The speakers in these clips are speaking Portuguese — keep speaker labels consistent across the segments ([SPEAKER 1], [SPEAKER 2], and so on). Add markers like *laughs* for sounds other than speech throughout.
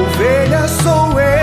[SPEAKER 1] ovelha sou eu.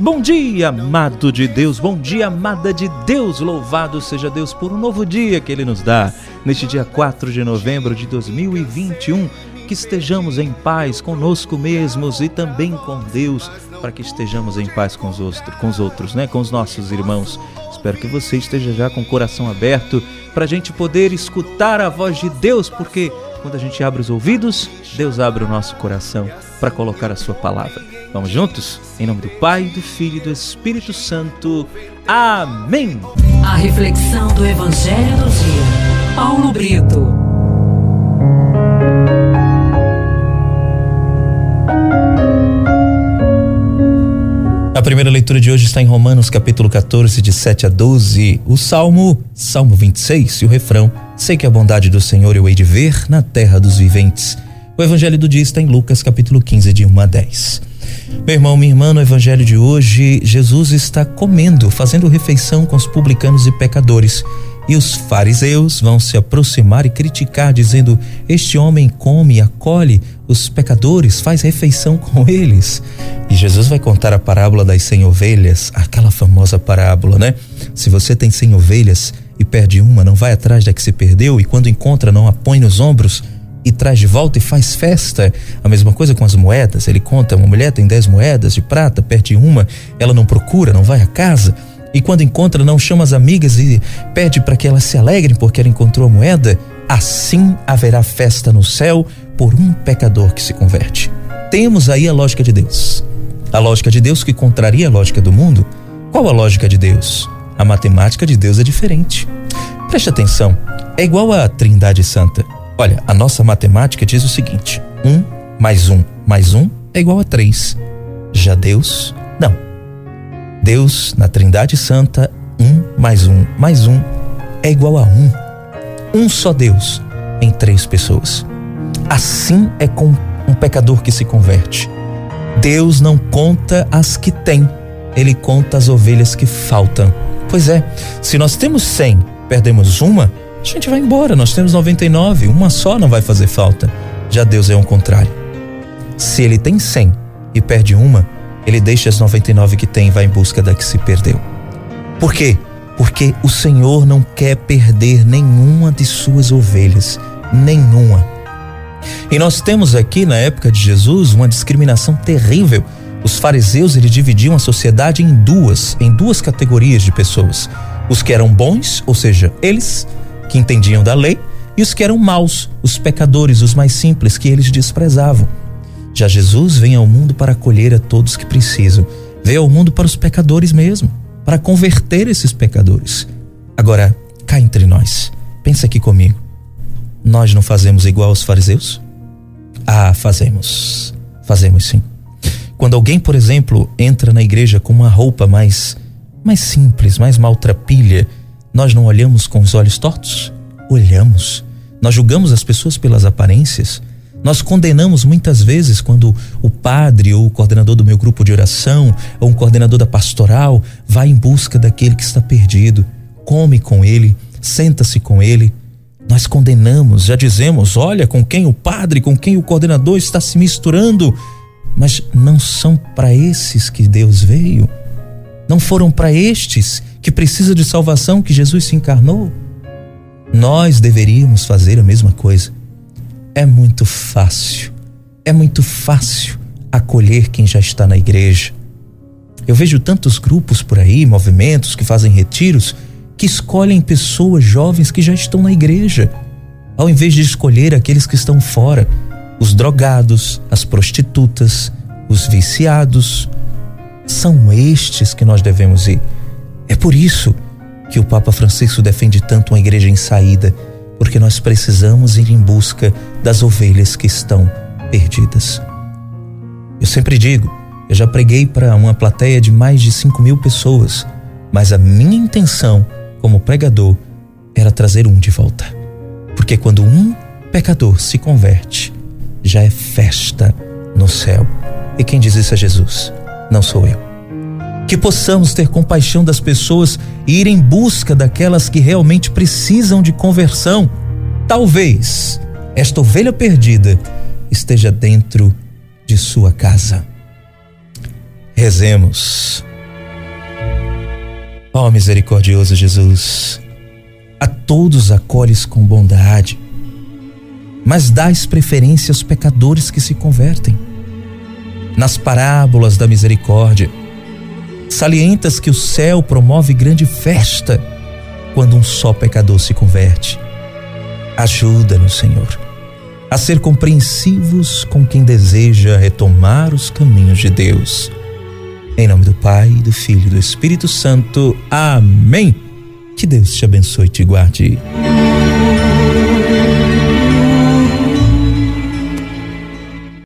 [SPEAKER 2] Bom dia, amado de Deus, bom dia, amada de Deus, louvado seja Deus por um novo dia que Ele nos dá, neste dia 4 de novembro de 2021. Que estejamos em paz conosco mesmos e também com Deus, para que estejamos em paz com os outros, com os outros, né? Com os nossos irmãos. Espero que você esteja já com o coração aberto para a gente poder escutar a voz de Deus, porque quando a gente abre os ouvidos, Deus abre o nosso coração para colocar a sua palavra. Vamos juntos? Em nome do Pai, do Filho e do Espírito Santo. Amém.
[SPEAKER 3] A reflexão do Evangelho do dia. Paulo Brito.
[SPEAKER 2] Primeira leitura de hoje está em Romanos capítulo 14, de 7 a 12. O Salmo, Salmo 26 e o refrão: Sei que a bondade do Senhor eu hei de ver na terra dos viventes. O evangelho do dia está em Lucas capítulo 15, de 1 a 10. Meu irmão, minha irmã, no evangelho de hoje, Jesus está comendo, fazendo refeição com os publicanos e pecadores. E os fariseus vão se aproximar e criticar, dizendo: Este homem come e acolhe os pecadores, faz refeição *laughs* com eles. E Jesus vai contar a parábola das cem ovelhas, aquela famosa parábola, né? Se você tem cem ovelhas e perde uma, não vai atrás da que se perdeu, e quando encontra, não a põe nos ombros e traz de volta e faz festa. A mesma coisa com as moedas. Ele conta: uma mulher tem dez moedas de prata, perde uma, ela não procura, não vai a casa e quando encontra não chama as amigas e pede para que elas se alegrem porque ela encontrou a moeda, assim haverá festa no céu por um pecador que se converte. Temos aí a lógica de Deus. A lógica de Deus que contraria a lógica do mundo. Qual a lógica de Deus? A matemática de Deus é diferente. Preste atenção, é igual à Trindade Santa. Olha, a nossa matemática diz o seguinte: um mais um mais um é igual a três. Já Deus, não. Deus, na Trindade Santa, um mais um mais um é igual a um. Um só Deus em três pessoas. Assim é com um pecador que se converte. Deus não conta as que tem, ele conta as ovelhas que faltam. Pois é, se nós temos cem, perdemos uma, a gente vai embora. Nós temos 99, uma só não vai fazer falta. Já Deus é o contrário. Se ele tem cem e perde uma, ele deixa as 99 que tem e vai em busca da que se perdeu. Por quê? Porque o Senhor não quer perder nenhuma de suas ovelhas, nenhuma. E nós temos aqui na época de Jesus uma discriminação terrível. Os fariseus eles dividiam a sociedade em duas, em duas categorias de pessoas: os que eram bons, ou seja, eles que entendiam da lei, e os que eram maus, os pecadores, os mais simples que eles desprezavam. Já Jesus vem ao mundo para acolher a todos que precisam. Veio ao mundo para os pecadores mesmo, para converter esses pecadores. Agora, cá entre nós, pensa aqui comigo. Nós não fazemos igual aos fariseus? Ah, fazemos. Fazemos sim. Quando alguém, por exemplo, entra na igreja com uma roupa mais mais simples, mais maltrapilha, nós não olhamos com os olhos tortos? Olhamos. Nós julgamos as pessoas pelas aparências. Nós condenamos muitas vezes quando o padre ou o coordenador do meu grupo de oração ou um coordenador da pastoral vai em busca daquele que está perdido, come com ele, senta-se com ele. Nós condenamos, já dizemos, olha com quem o padre, com quem o coordenador está se misturando, mas não são para esses que Deus veio. Não foram para estes que precisa de salvação que Jesus se encarnou. Nós deveríamos fazer a mesma coisa é muito fácil, é muito fácil acolher quem já está na igreja. Eu vejo tantos grupos por aí, movimentos que fazem retiros, que escolhem pessoas jovens que já estão na igreja, ao invés de escolher aqueles que estão fora, os drogados, as prostitutas, os viciados. São estes que nós devemos ir. É por isso que o Papa Francisco defende tanto uma igreja em saída porque nós precisamos ir em busca das ovelhas que estão perdidas. Eu sempre digo, eu já preguei para uma plateia de mais de 5 mil pessoas, mas a minha intenção como pregador era trazer um de volta. Porque quando um pecador se converte, já é festa no céu. E quem diz isso é Jesus, não sou eu que possamos ter compaixão das pessoas e ir em busca daquelas que realmente precisam de conversão. Talvez esta ovelha perdida esteja dentro de sua casa. Rezemos. Ó oh, misericordioso Jesus, a todos acolhes com bondade, mas dás preferência aos pecadores que se convertem. Nas parábolas da misericórdia, salientas que o céu promove grande festa quando um só pecador se converte. Ajuda-nos, Senhor, a ser compreensivos com quem deseja retomar os caminhos de Deus. Em nome do Pai, do Filho e do Espírito Santo. Amém. Que Deus te abençoe e te guarde.